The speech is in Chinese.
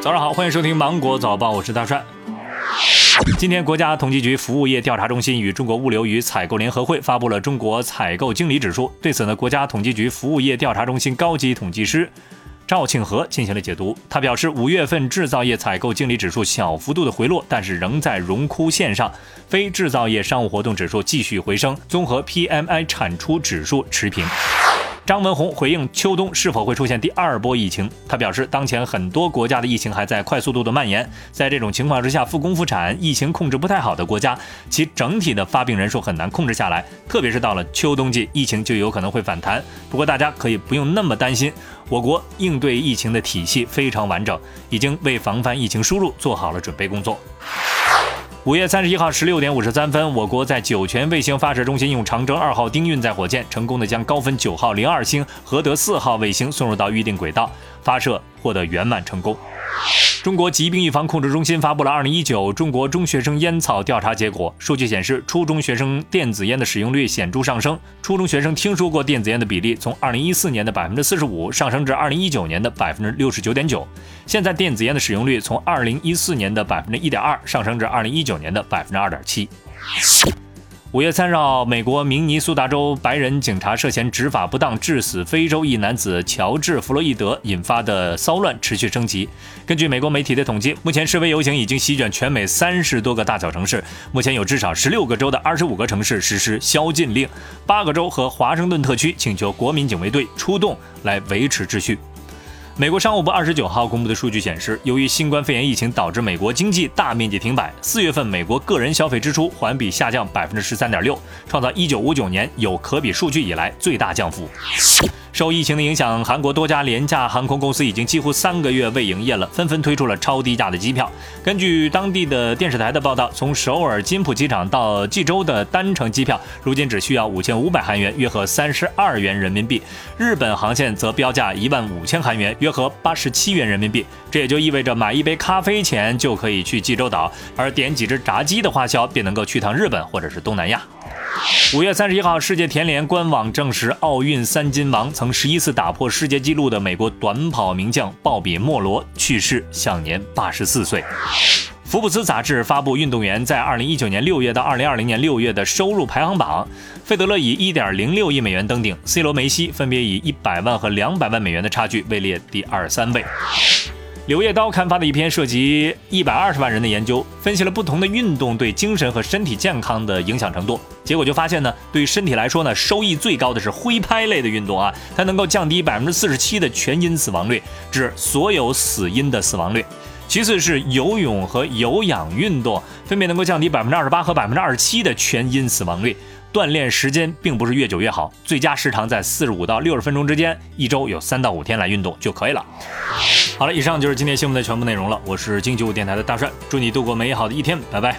早上好，欢迎收听芒果早报，我是大帅。今天，国家统计局服务业调查中心与中国物流与采购联合会发布了中国采购经理指数。对此呢，国家统计局服务业调查中心高级统计师赵庆和进行了解读。他表示，五月份制造业采购经理指数小幅度的回落，但是仍在荣枯线上。非制造业商务活动指数继续回升，综合 PMI 产出指数持平。张文宏回应秋冬是否会出现第二波疫情，他表示，当前很多国家的疫情还在快速度的蔓延，在这种情况之下，复工复产、疫情控制不太好的国家，其整体的发病人数很难控制下来，特别是到了秋冬季，疫情就有可能会反弹。不过大家可以不用那么担心，我国应对疫情的体系非常完整，已经为防范疫情输入做好了准备工作。五月三十一号十六点五十三分，我国在酒泉卫星发射中心用长征二号丁运载火箭成功的将高分九号零二星和德四号卫星送入到预定轨道，发射获得圆满成功。中国疾病预防控制中心发布了二零一九中国中学生烟草调查结果。数据显示，初中学生电子烟的使用率显著上升，初中学生听说过电子烟的比例从二零一四年的百分之四十五上升至二零一九年的百分之六十九点九。现在电子烟的使用率从二零一四年的百分之一点二上升至二零一九年的百分之二点七。五月三十号，美国明尼苏达州白人警察涉嫌执法不当致死非洲裔男子乔治·弗洛伊德引发的骚乱持续升级。根据美国媒体的统计，目前示威游行已经席卷全美三十多个大小城市。目前有至少十六个州的二十五个城市实施宵禁令，八个州和华盛顿特区请求国民警卫队出动来维持秩序。美国商务部二十九号公布的数据显示，由于新冠肺炎疫情导致美国经济大面积停摆，四月份美国个人消费支出环比下降百分之十三点六，创造一九五九年有可比数据以来最大降幅。受疫情的影响，韩国多家廉价航空公司已经几乎三个月未营业了，纷纷推出了超低价的机票。根据当地的电视台的报道，从首尔金浦机场到济州的单程机票，如今只需要五千五百韩元，约合三十二元人民币。日本航线则标价一万五千韩元，约合八十七元人民币。这也就意味着买一杯咖啡钱就可以去济州岛，而点几只炸鸡的花销便能够去趟日本或者是东南亚。五月三十一号，世界田联官网证实，奥运三金王、曾十一次打破世界纪录的美国短跑名将鲍比·莫罗去世，享年八十四岁。福布斯杂志发布运动员在二零一九年六月到二零二零年六月的收入排行榜，费德勒以一点零六亿美元登顶，C 罗、梅西分别以一百万和两百万美元的差距位列第二、三位。柳叶刀刊发的一篇涉及一百二十万人的研究，分析了不同的运动对精神和身体健康的影响程度。结果就发现呢，对身体来说呢，收益最高的是挥拍类的运动啊，它能够降低百分之四十七的全因死亡率，指所有死因的死亡率。其次是游泳和有氧运动，分别能够降低百分之二十八和百分之二十七的全因死亡率。锻炼时间并不是越久越好，最佳时长在四十五到六十分钟之间，一周有三到五天来运动就可以了。好了，以上就是今天新闻的全部内容了。我是经九五电台的大帅，祝你度过美好的一天，拜拜。